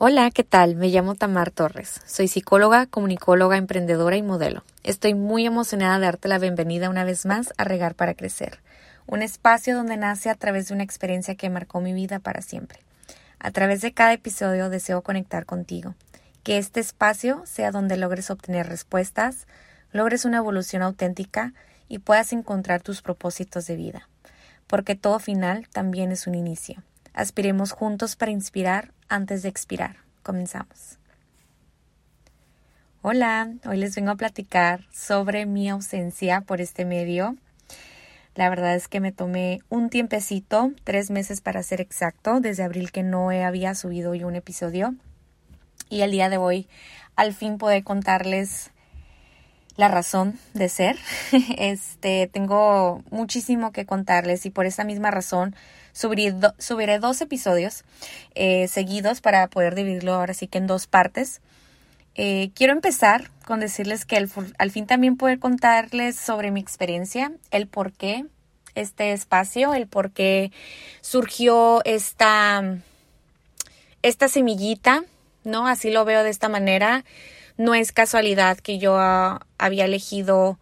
Hola, ¿qué tal? Me llamo Tamar Torres. Soy psicóloga, comunicóloga, emprendedora y modelo. Estoy muy emocionada de darte la bienvenida una vez más a Regar para Crecer, un espacio donde nace a través de una experiencia que marcó mi vida para siempre. A través de cada episodio deseo conectar contigo, que este espacio sea donde logres obtener respuestas, logres una evolución auténtica y puedas encontrar tus propósitos de vida, porque todo final también es un inicio. Aspiremos juntos para inspirar antes de expirar. Comenzamos. Hola, hoy les vengo a platicar sobre mi ausencia por este medio. La verdad es que me tomé un tiempecito, tres meses para ser exacto, desde abril que no había subido yo un episodio. Y el día de hoy al fin pude contarles la razón de ser. Este, tengo muchísimo que contarles y por esa misma razón subiré, dos episodios eh, seguidos para poder dividirlo ahora sí que en dos partes. Eh, quiero empezar con decirles que al, fin también poder contarles sobre mi experiencia, el por qué este espacio, el por qué surgió esta, esta semillita, ¿no? Así lo veo de esta manera. No es casualidad que yo ah, había elegido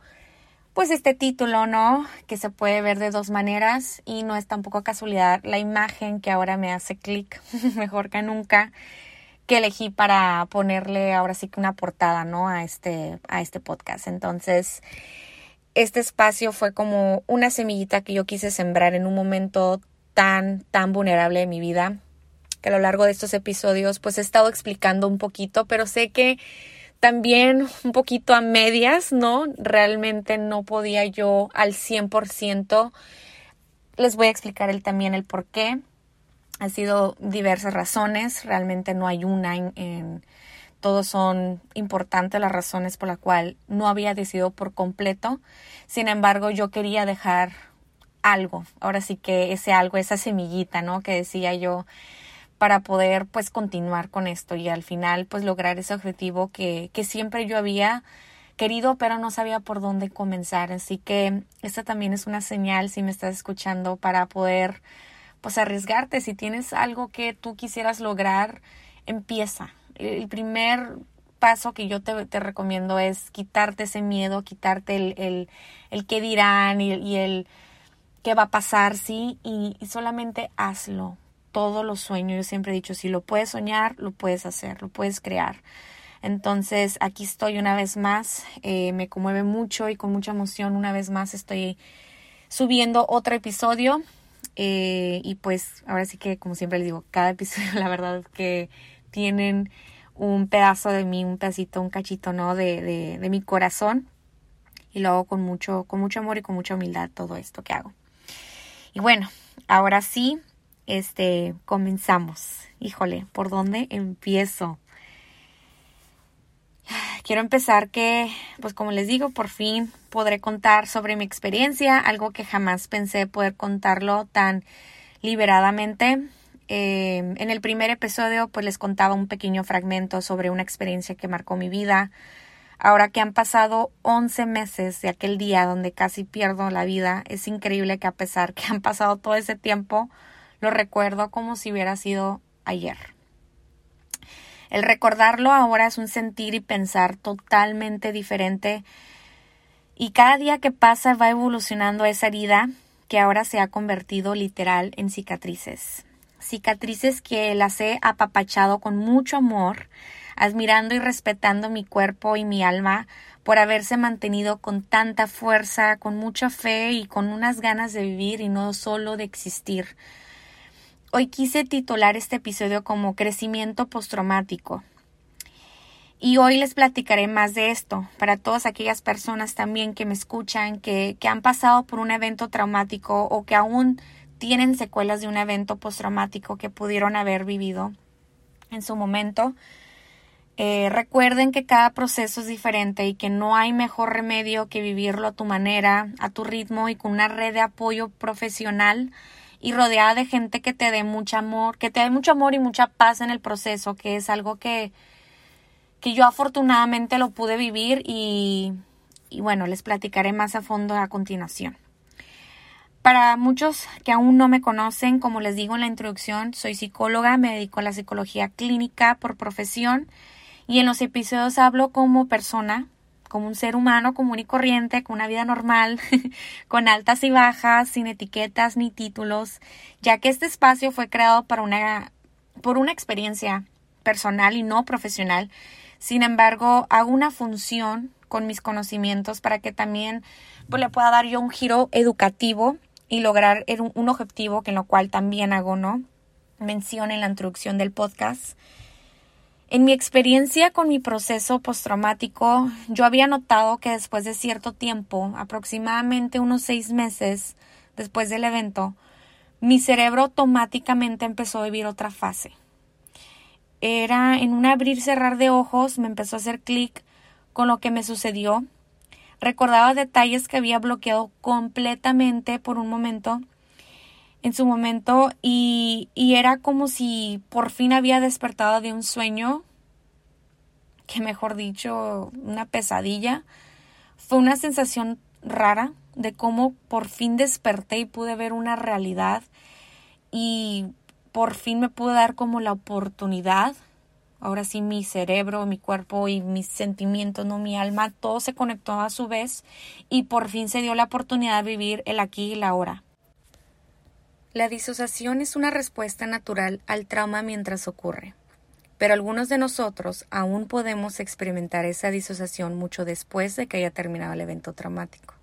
pues este título, ¿no? Que se puede ver de dos maneras y no es tampoco casualidad la imagen que ahora me hace clic mejor que nunca que elegí para ponerle ahora sí que una portada, ¿no? A este, a este podcast. Entonces, este espacio fue como una semillita que yo quise sembrar en un momento tan, tan vulnerable de mi vida, que a lo largo de estos episodios pues he estado explicando un poquito, pero sé que también un poquito a medias, ¿no? Realmente no podía yo al 100%. Les voy a explicar el, también el por qué. Ha sido diversas razones, realmente no hay una en, en todos son importantes las razones por las cuales no había decidido por completo. Sin embargo, yo quería dejar algo. Ahora sí que ese algo, esa semillita, ¿no? Que decía yo, para poder pues continuar con esto y al final pues lograr ese objetivo que, que siempre yo había querido pero no sabía por dónde comenzar. Así que esta también es una señal si me estás escuchando para poder pues arriesgarte. Si tienes algo que tú quisieras lograr empieza. El primer paso que yo te, te recomiendo es quitarte ese miedo quitarte el, el, el qué dirán y, el qué va a pasar sí y solamente hazlo todos los sueños. Yo siempre he dicho, si lo puedes soñar, lo puedes hacer, lo puedes crear. Entonces, aquí estoy una vez más. Eh, me conmueve mucho y con mucha emoción una vez más estoy subiendo otro episodio. Eh, y pues ahora sí que, como siempre les digo, cada episodio la verdad es que tienen un pedazo de mí, un pedacito, un cachito, ¿no? De, de, de mi corazón. Y lo hago con mucho, con mucho amor y con mucha humildad todo esto que hago. Y bueno, ahora sí, este, comenzamos. Híjole, ¿por dónde empiezo? Quiero empezar que, pues como les digo, por fin podré contar sobre mi experiencia, algo que jamás pensé poder contarlo tan liberadamente. Eh, en el primer episodio, pues les contaba un pequeño fragmento sobre una experiencia que marcó mi vida. Ahora que han pasado 11 meses de aquel día donde casi pierdo la vida, es increíble que a pesar que han pasado todo ese tiempo, lo recuerdo como si hubiera sido ayer. El recordarlo ahora es un sentir y pensar totalmente diferente y cada día que pasa va evolucionando esa herida que ahora se ha convertido literal en cicatrices. Cicatrices que las he apapachado con mucho amor, admirando y respetando mi cuerpo y mi alma por haberse mantenido con tanta fuerza, con mucha fe y con unas ganas de vivir y no solo de existir, Hoy quise titular este episodio como Crecimiento postraumático. Y hoy les platicaré más de esto para todas aquellas personas también que me escuchan, que, que han pasado por un evento traumático o que aún tienen secuelas de un evento postraumático que pudieron haber vivido en su momento. Eh, recuerden que cada proceso es diferente y que no hay mejor remedio que vivirlo a tu manera, a tu ritmo y con una red de apoyo profesional y rodeada de gente que te dé mucho amor, que te dé mucho amor y mucha paz en el proceso, que es algo que, que yo afortunadamente lo pude vivir y, y bueno, les platicaré más a fondo a continuación. Para muchos que aún no me conocen, como les digo en la introducción, soy psicóloga, me dedico a la psicología clínica por profesión y en los episodios hablo como persona, como un ser humano común y corriente, con una vida normal, con altas y bajas, sin etiquetas ni títulos, ya que este espacio fue creado para una, por una experiencia personal y no profesional. Sin embargo, hago una función con mis conocimientos para que también pues, le pueda dar yo un giro educativo y lograr un objetivo que en lo cual también hago, ¿no? Mención en la introducción del podcast. En mi experiencia con mi proceso postraumático, yo había notado que después de cierto tiempo, aproximadamente unos seis meses después del evento, mi cerebro automáticamente empezó a vivir otra fase. Era en un abrir cerrar de ojos, me empezó a hacer clic con lo que me sucedió Recordaba detalles que había bloqueado completamente por un momento, en su momento, y, y era como si por fin había despertado de un sueño, que mejor dicho, una pesadilla. Fue una sensación rara de cómo por fin desperté y pude ver una realidad y por fin me pude dar como la oportunidad ahora sí mi cerebro, mi cuerpo y mis sentimientos, no mi alma, todo se conectó a su vez y por fin se dio la oportunidad de vivir el aquí y la ahora. La disociación es una respuesta natural al trauma mientras ocurre, pero algunos de nosotros aún podemos experimentar esa disociación mucho después de que haya terminado el evento traumático.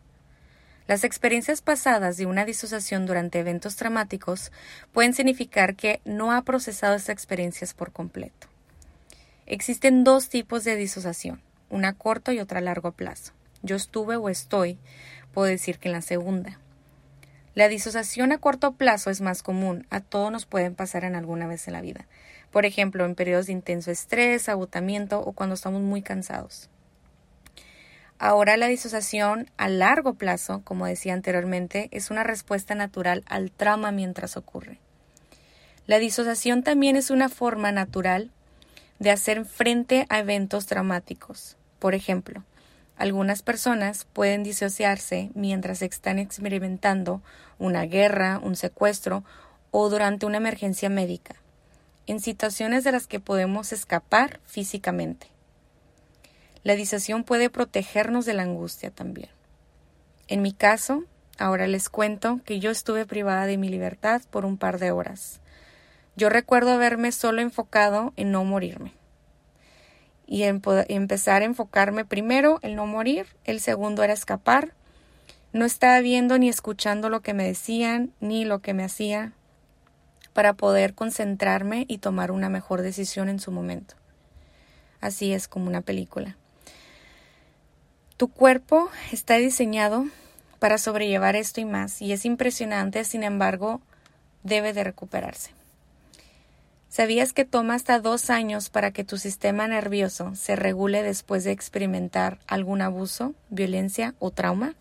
Las experiencias pasadas de una disociación durante eventos traumáticos pueden significar que no ha procesado estas experiencias por completo. Existen dos tipos de disociación, una a corto y otra a largo plazo. Yo estuve o estoy, puedo decir que en la segunda. La disociación a corto plazo es más común, a todos nos pueden pasar en alguna vez en la vida. Por ejemplo, en periodos de intenso estrés, agotamiento o cuando estamos muy cansados. Ahora la disociación a largo plazo, como decía anteriormente, es una respuesta natural al trauma mientras ocurre. La disociación también es una forma natural de hacer frente a eventos traumáticos. Por ejemplo, algunas personas pueden disociarse mientras están experimentando una guerra, un secuestro o durante una emergencia médica, en situaciones de las que podemos escapar físicamente. La disociación puede protegernos de la angustia también. En mi caso, ahora les cuento que yo estuve privada de mi libertad por un par de horas. Yo recuerdo haberme solo enfocado en no morirme y empezar a enfocarme primero en no morir, el segundo era escapar. No estaba viendo ni escuchando lo que me decían ni lo que me hacía para poder concentrarme y tomar una mejor decisión en su momento. Así es como una película. Tu cuerpo está diseñado para sobrellevar esto y más, y es impresionante, sin embargo, debe de recuperarse. ¿Sabías que toma hasta dos años para que tu sistema nervioso se regule después de experimentar algún abuso, violencia o trauma?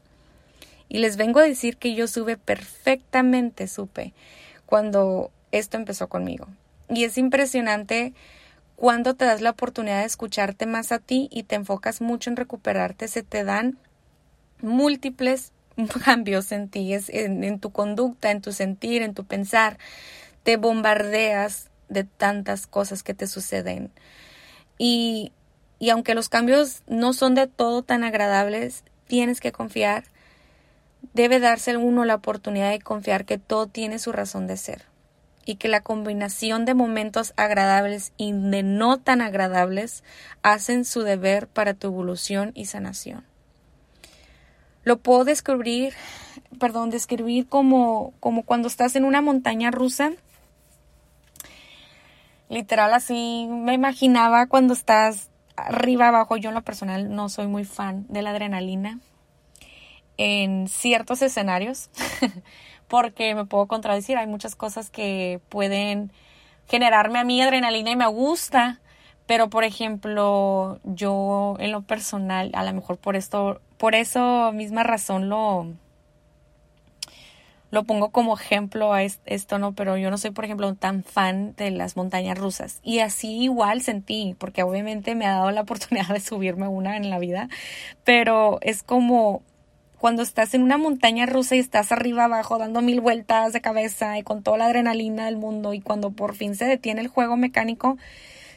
Y les vengo a decir que yo supe perfectamente, supe, cuando esto empezó conmigo. Y es impresionante cuando te das la oportunidad de escucharte más a ti y te enfocas mucho en recuperarte, se te dan múltiples cambios en ti, en, en tu conducta, en tu sentir, en tu pensar. Te bombardeas de tantas cosas que te suceden. Y, y aunque los cambios no son de todo tan agradables, tienes que confiar. Debe darse uno la oportunidad de confiar que todo tiene su razón de ser y que la combinación de momentos agradables y de no tan agradables hacen su deber para tu evolución y sanación. Lo puedo describir, perdón, describir como, como cuando estás en una montaña rusa Literal así me imaginaba cuando estás arriba abajo. Yo en lo personal no soy muy fan de la adrenalina en ciertos escenarios porque me puedo contradecir. Hay muchas cosas que pueden generarme a mí adrenalina y me gusta. Pero, por ejemplo, yo en lo personal, a lo mejor por esto, por eso misma razón lo, lo pongo como ejemplo a esto, ¿no? Pero yo no soy, por ejemplo, tan fan de las montañas rusas. Y así igual sentí, porque obviamente me ha dado la oportunidad de subirme una en la vida, pero es como cuando estás en una montaña rusa y estás arriba abajo dando mil vueltas de cabeza y con toda la adrenalina del mundo y cuando por fin se detiene el juego mecánico,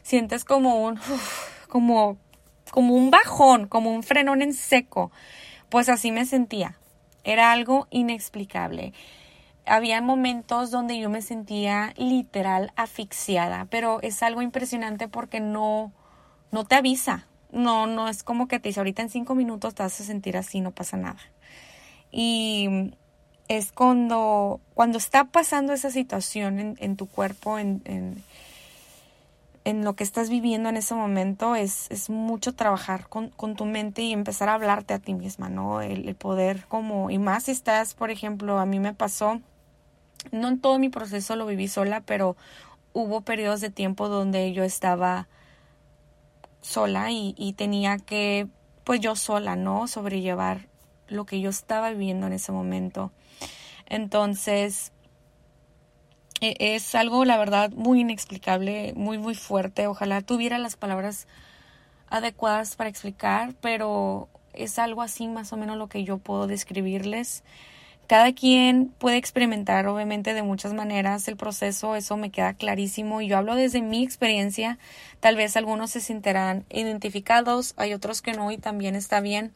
sientes como un, como, como un bajón, como un frenón en seco. Pues así me sentía. Era algo inexplicable. Había momentos donde yo me sentía literal asfixiada, pero es algo impresionante porque no, no te avisa. No, no es como que te dice ahorita en cinco minutos te vas a sentir así, no pasa nada. Y es cuando, cuando está pasando esa situación en, tu cuerpo, en, en, lo que estás viviendo en ese momento, es, es mucho trabajar con, tu mente y empezar a hablarte a ti misma, ¿no? El, poder como, y más si estás, por ejemplo, a mí me pasó, no en todo mi proceso lo viví sola, pero hubo periodos de tiempo donde yo estaba sola y, y tenía que, pues yo sola, ¿no? Sobrellevar lo que yo estaba viviendo en ese momento. Entonces, es algo, la verdad, muy inexplicable, muy, muy fuerte. Ojalá tuviera las palabras adecuadas para explicar, pero es algo así más o menos lo que yo puedo describirles. Cada quien puede experimentar, obviamente, de muchas maneras el proceso, eso me queda clarísimo. Y yo hablo desde mi experiencia. Tal vez algunos se sentirán identificados, hay otros que no, y también está bien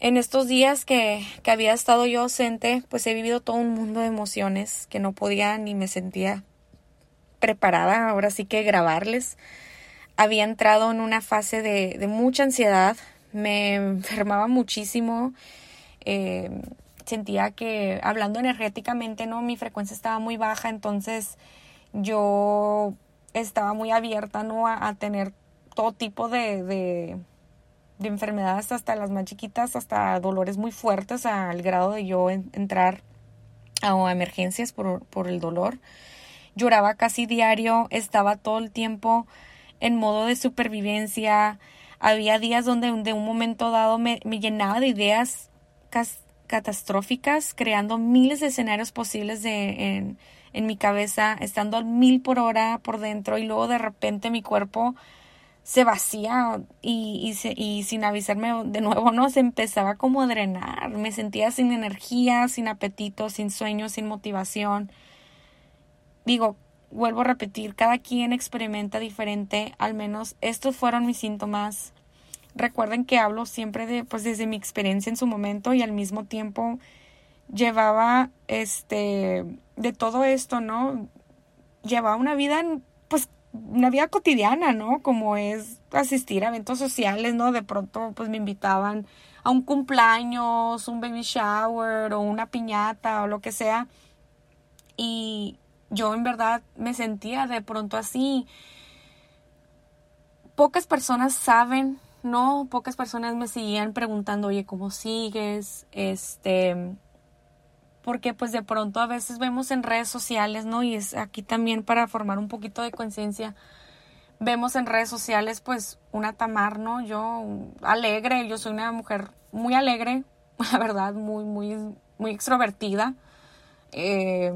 en estos días que, que había estado yo ausente, pues he vivido todo un mundo de emociones que no podía ni me sentía preparada, ahora sí que grabarles. Había entrado en una fase de, de mucha ansiedad, me enfermaba muchísimo, eh, sentía que hablando energéticamente, ¿no? Mi frecuencia estaba muy baja, entonces yo estaba muy abierta, ¿no? A, tener todo tipo de de enfermedades hasta las más chiquitas, hasta dolores muy fuertes al grado de yo entrar a emergencias por, por el dolor. Lloraba casi diario, estaba todo el tiempo en modo de supervivencia. Había días donde de un momento dado me, me llenaba de ideas catastróficas, creando miles de escenarios posibles en, en mi cabeza, estando al mil por hora por dentro y luego de repente mi cuerpo se vacía y, y, sin avisarme de nuevo, ¿no? Se empezaba como a drenar, me sentía sin energía, sin apetito, sin sueño, sin motivación. Digo, vuelvo a repetir, cada quien experimenta diferente, al menos estos fueron mis síntomas. Recuerden que hablo siempre de, pues desde mi experiencia en su momento y al mismo tiempo llevaba, este, de todo esto, ¿no? Llevaba una vida, pues, una vida cotidiana, ¿no? Como es asistir a eventos sociales, ¿no? De pronto pues me invitaban a un cumpleaños, un baby shower o una piñata o lo que sea. Y yo en verdad me sentía de pronto así. Pocas personas saben, ¿no? Pocas personas me seguían preguntando, oye, ¿cómo sigues? Este, porque pues de pronto a veces vemos en redes sociales, ¿no? Y es aquí también para formar un poquito de conciencia. Vemos en redes sociales pues una Tamar, ¿no? Yo alegre, yo soy una mujer muy alegre, la verdad, muy, muy, muy extrovertida, eh,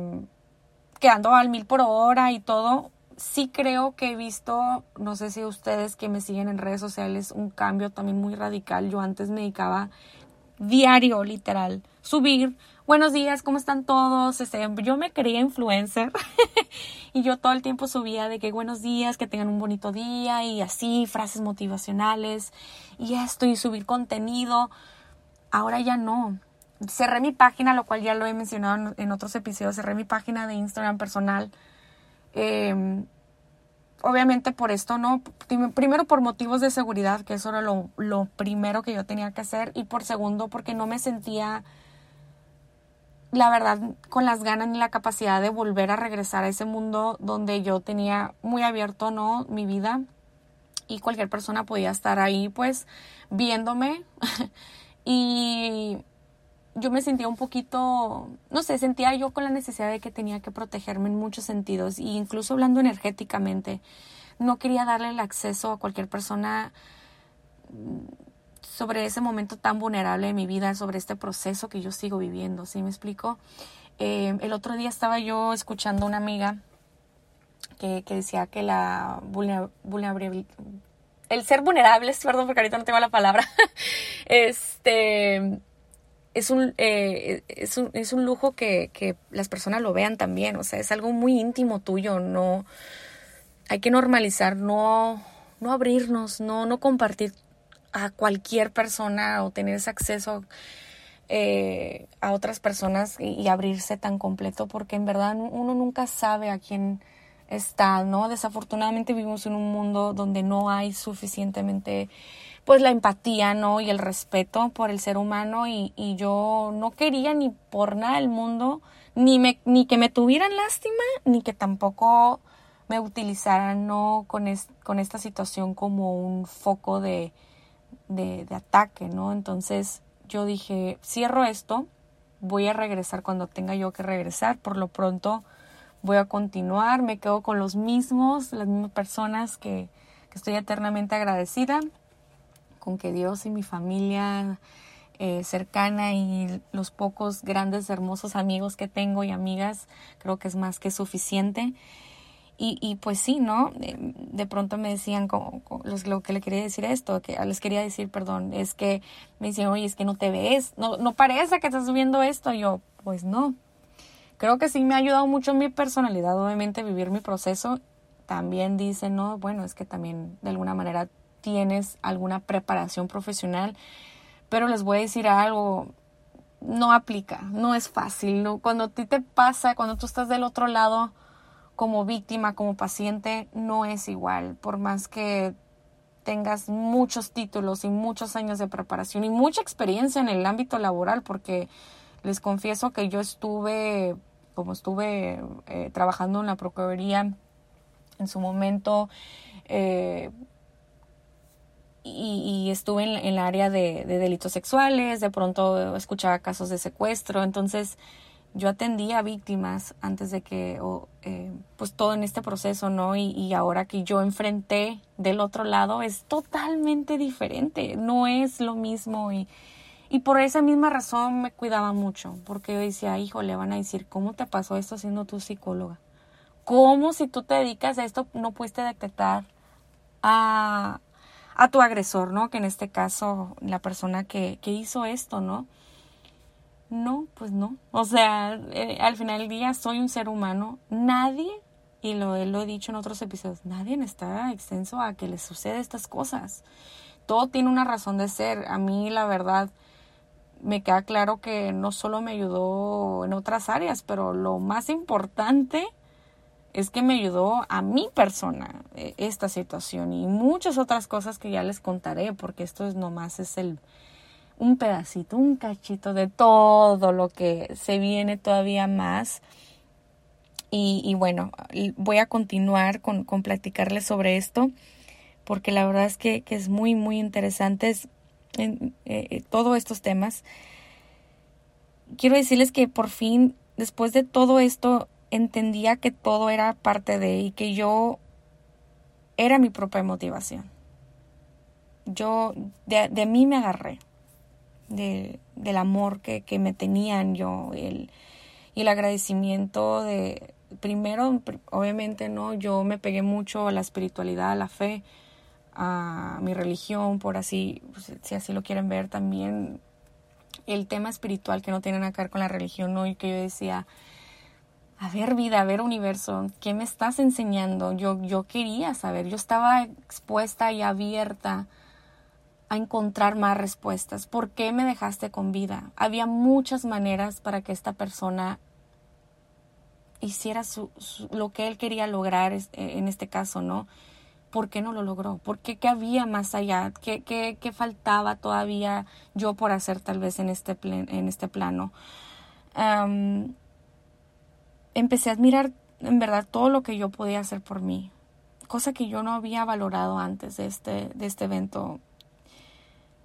quedando al mil por hora y todo. Sí creo que he visto, no sé si ustedes que me siguen en redes sociales, un cambio también muy radical. Yo antes me dedicaba diario, literal, subir buenos días, ¿cómo están todos? Este, yo me creía influencer y yo todo el tiempo subía de que buenos días, que tengan un bonito día y así, frases motivacionales y esto y subir contenido. Ahora ya no. Cerré mi página, lo cual ya lo he mencionado en otros episodios, cerré mi página de Instagram personal. Em, obviamente por esto, ¿no? Primero por motivos de seguridad, que eso era lo, lo primero que yo tenía que hacer, y por segundo porque no me sentía la verdad, con las ganas y la capacidad de volver a regresar a ese mundo donde yo tenía muy abierto, ¿no? Mi vida y cualquier persona podía estar ahí, pues, viéndome. y yo me sentía un poquito, no sé, sentía yo con la necesidad de que tenía que protegerme en muchos sentidos, e incluso hablando energéticamente. No quería darle el acceso a cualquier persona sobre ese momento tan vulnerable de mi vida, sobre este proceso que yo sigo viviendo, ¿sí me explico? Eh, el otro día estaba yo escuchando a una amiga que, que decía que la vulnerabilidad, el ser vulnerable, perdón porque ahorita no tengo la palabra, este, es un, eh, es un, es un lujo que, que las personas lo vean también, o sea, es algo muy íntimo tuyo, no, hay que normalizar, no, no abrirnos, no, no compartir a cualquier persona o tener ese acceso eh, a otras personas y, abrirse tan completo, porque en verdad uno nunca sabe a quién está, ¿no? Desafortunadamente vivimos en un mundo donde no hay suficientemente pues la empatía, ¿no? Y el respeto por el ser humano y, yo no quería ni por nada del mundo ni, me, ni que me tuvieran lástima, ni que tampoco me utilizaran, ¿no? Con, con esta situación como un foco de, de, ataque, ¿no? Entonces yo dije, cierro esto, voy a regresar cuando tenga yo que regresar, por lo pronto voy a continuar, me quedo con los mismos, las mismas personas que, que estoy eternamente agradecida con que Dios y mi familia eh, cercana y los pocos grandes, hermosos amigos que tengo y amigas, creo que es más que suficiente. Y, y pues sí, ¿no? De, pronto me decían, como, lo que le quería decir esto, que les quería decir, perdón, es que me decían, oye, es que no te ves, no, no parece que estás viendo esto. Y yo, pues no. Creo que sí me ha ayudado mucho mi personalidad, obviamente, vivir mi proceso. También dicen, no, bueno, es que también de alguna manera tienes alguna preparación profesional, pero les voy a decir algo, no aplica, no es fácil, ¿no? cuando a ti te pasa, cuando tú estás del otro lado como víctima, como paciente, no es igual, por más que tengas muchos títulos y muchos años de preparación y mucha experiencia en el ámbito laboral, porque les confieso que yo estuve, como estuve eh, trabajando en la Procuraduría en su momento, eh, y, estuve en, en, el área de, delitos sexuales, de pronto escuchaba casos de secuestro, entonces yo atendía a víctimas antes de que, eh, pues todo en este proceso, ¿no? Y, ahora que yo enfrenté del otro lado es totalmente diferente, no es lo mismo y, y por esa misma razón me cuidaba mucho, porque yo decía, hijo, le van a decir, ¿cómo te pasó esto siendo tu psicóloga? ¿Cómo si tú te dedicas a esto no pudiste detectar a, a tu agresor, ¿no? Que en este caso, la persona que, que hizo esto, ¿no? No, pues no. O sea, eh, al final del día soy un ser humano. Nadie, y lo, lo he dicho en otros episodios, nadie está extenso a que le suceda estas cosas. Todo tiene una razón de ser. A mí, la verdad, me queda claro que no solo me ayudó en otras áreas, pero lo más importante es que me ayudó a mi persona eh, esta situación y muchas otras cosas que ya les contaré porque esto es nomás es el un pedacito, un cachito de todo lo que se viene todavía más. Y, bueno, voy a continuar con, con, platicarles sobre esto porque la verdad es que, es muy, muy interesante en, eh, todos estos temas. Quiero decirles que por fin, después de todo esto, entendía que todo era parte de y que yo era mi propia motivación. Yo de, mí me agarré, de, del amor que, que, me tenían yo y el agradecimiento de, primero, obviamente, ¿no? Yo me pegué mucho a la espiritualidad, a la fe, a mi religión, por así, pues, si así lo quieren ver también, el tema espiritual que no tiene nada que ver con la religión, ¿no? Y que yo decía, a ver vida, a ver universo, ¿qué me estás enseñando? Yo, yo quería saber, yo estaba expuesta y abierta a encontrar más respuestas. ¿Por qué me dejaste con vida? Había muchas maneras para que esta persona hiciera lo que él quería lograr eh, en este caso, ¿no? ¿Por qué no lo logró? ¿Por qué, qué había más allá? ¿Qué, qué, qué faltaba todavía yo por hacer tal vez en este, en este plano? empecé a admirar en verdad todo lo que yo podía hacer por mí, cosa que yo no había valorado antes de este, de este evento.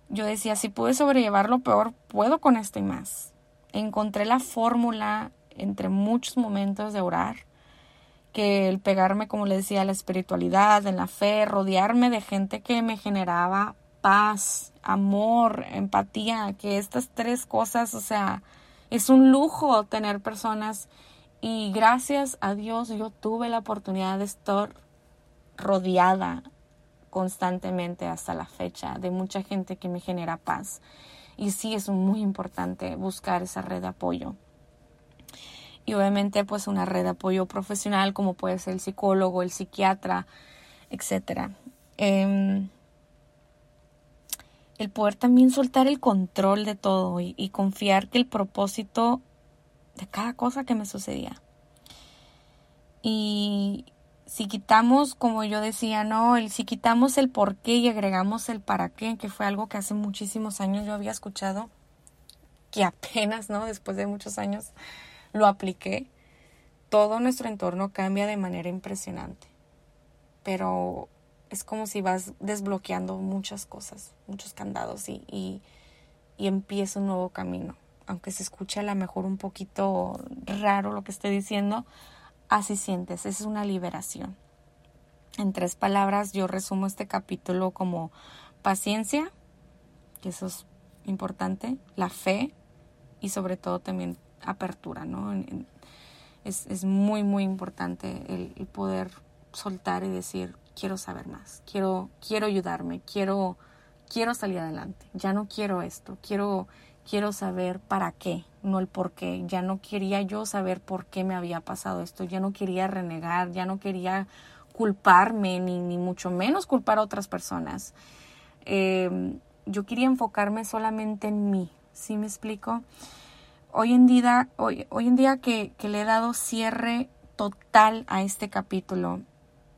Yo decía, si pude sobrellevar lo peor, puedo con esto y más. Encontré la fórmula entre muchos momentos de orar, que el pegarme, como le decía, a la espiritualidad, en la fe, rodearme de gente que me generaba paz, amor, empatía, que estas tres cosas, o sea, es un lujo tener personas y gracias a Dios yo tuve la oportunidad de estar rodeada constantemente hasta la fecha de mucha gente que me genera paz. y sí es muy importante buscar esa red de apoyo. Y obviamente pues una red de apoyo profesional como puede ser el psicólogo, el psiquiatra, etc. Em, el poder también soltar el control de todo y confiar que el propósito de cada cosa que me sucedía. Y, si quitamos, como yo decía, no, el, si quitamos el por qué y agregamos el para qué, que fue algo que hace muchísimos años yo había escuchado, que apenas, ¿no? Después de muchos años lo apliqué, todo nuestro entorno cambia de manera impresionante. Pero es como si vas desbloqueando muchas cosas, muchos candados y, y, y empieza un nuevo camino. Aunque se escuche a lo mejor un poquito raro lo que estoy diciendo, así sientes, es una liberación. En tres palabras yo resumo este capítulo como paciencia, que eso es importante, la fe y sobre todo también apertura, ¿no? Es, muy, muy importante el, poder soltar y decir, quiero saber más, quiero, quiero ayudarme, quiero, quiero salir adelante, ya no quiero esto, quiero quiero saber para qué, no el por qué. Ya no quería yo saber por qué me había pasado esto, ya no quería renegar, ya no quería culparme, ni, ni mucho menos culpar a otras personas. Em, yo quería enfocarme solamente en mí, ¿sí me explico? Hoy en día, hoy, hoy en día que, le he dado cierre total a este capítulo,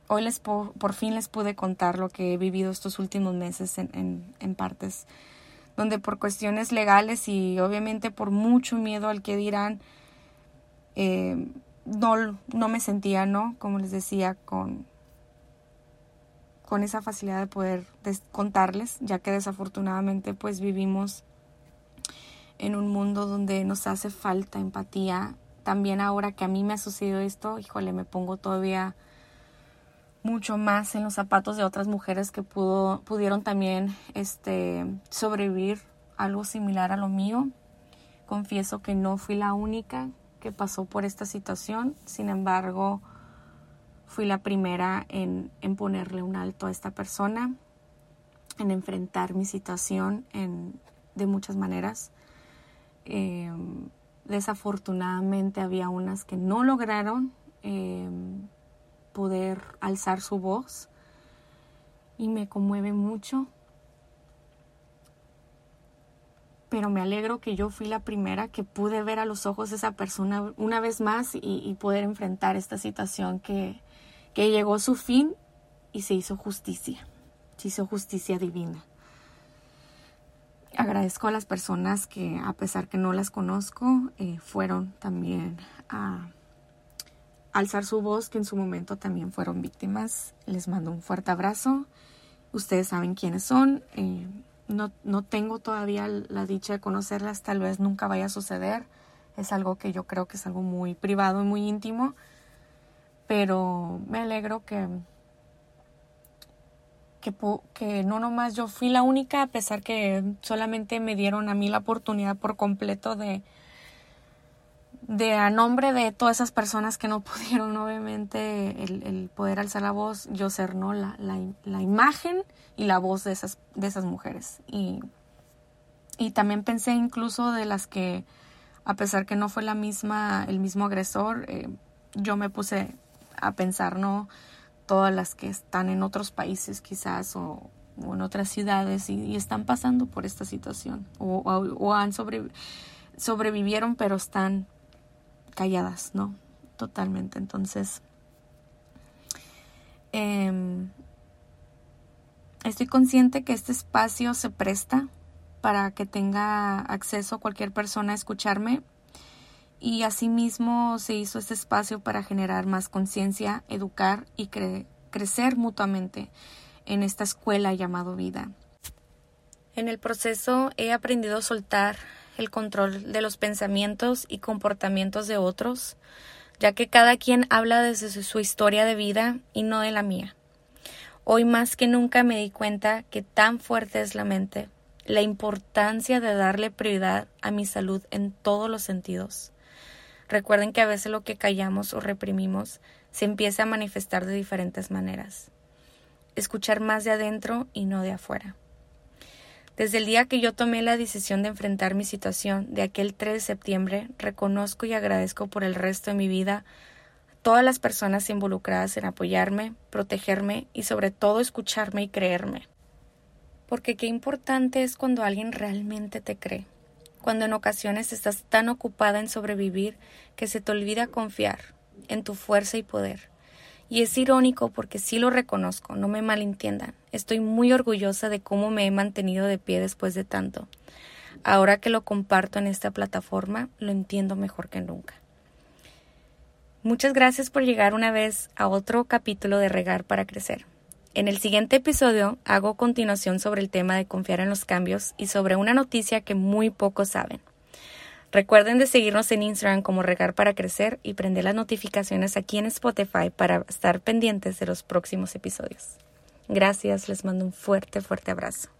hoy les por, fin les pude contar lo que he vivido estos últimos meses en, en partes donde por cuestiones legales y obviamente por mucho miedo al que dirán, eh, no, no me sentía, ¿no? Como les decía, con, con esa facilidad de poder contarles, ya que desafortunadamente pues vivimos en un mundo donde nos hace falta empatía. También ahora que a mí me ha sucedido esto, híjole, me pongo todavía mucho más en los zapatos de otras mujeres que pudo, pudieron también este, sobrevivir algo similar a lo mío. Confieso que no fui la única que pasó por esta situación, sin embargo, fui la primera en, en ponerle un alto a esta persona, en enfrentar mi situación en, de muchas maneras. Em, desafortunadamente había unas que no lograron em, poder alzar su voz y me conmueve mucho. Pero me alegro que yo fui la primera que pude ver a los ojos esa persona una vez más y, poder enfrentar esta situación que, que llegó a su fin y se hizo justicia, se hizo justicia divina. Agradezco a las personas que, a pesar que no las conozco, eh, fueron también a alzar su voz, que en su momento también fueron víctimas. Les mando un fuerte abrazo. Ustedes saben quiénes son. Eh, no, no tengo todavía la dicha de conocerlas, tal vez nunca vaya a suceder. Es algo que yo creo que es algo muy privado y muy íntimo. Pero me alegro que, que, que no nomás yo fui la única, a pesar que solamente me dieron a mí la oportunidad por completo de, de a nombre de todas esas personas que no pudieron obviamente el, poder alzar la voz, yo ser no la, la, imagen y la voz de esas, de esas mujeres. Y, y también pensé incluso de las que, a pesar que no fue la misma, el mismo agresor, eh, yo me puse a pensar, ¿no? Todas las que están en otros países quizás o, en otras ciudades y, están pasando por esta situación o, o, han sobrevivieron pero están calladas, ¿no? Totalmente. Entonces, em, estoy consciente que este espacio se presta para que tenga acceso cualquier persona a escucharme y asimismo se hizo este espacio para generar más conciencia, educar y crecer mutuamente en esta escuela llamado vida. En el proceso he aprendido a soltar el control de los pensamientos y comportamientos de otros, ya que cada quien habla desde su historia de vida y no de la mía. Hoy más que nunca me di cuenta que tan fuerte es la mente, la importancia de darle prioridad a mi salud en todos los sentidos. Recuerden que a veces lo que callamos o reprimimos se empieza a manifestar de diferentes maneras. Escuchar más de adentro y no de afuera. Desde el día que yo tomé la decisión de enfrentar mi situación de aquel 3 de septiembre, reconozco y agradezco por el resto de mi vida todas las personas involucradas en apoyarme, protegerme y sobre todo escucharme y creerme. Porque qué importante es cuando alguien realmente te cree, cuando en ocasiones estás tan ocupada en sobrevivir que se te olvida confiar en tu fuerza y poder. Y es irónico porque sí lo reconozco, no me malentiendan. Estoy muy orgullosa de cómo me he mantenido de pie después de tanto. Ahora que lo comparto en esta plataforma, lo entiendo mejor que nunca. Muchas gracias por llegar una vez a otro capítulo de Regar para Crecer. En el siguiente episodio hago continuación sobre el tema de confiar en los cambios y sobre una noticia que muy pocos saben. Recuerden de seguirnos en Instagram como Regar para Crecer y prender las notificaciones aquí en Spotify para estar pendientes de los próximos episodios. Gracias, les mando un fuerte, fuerte abrazo.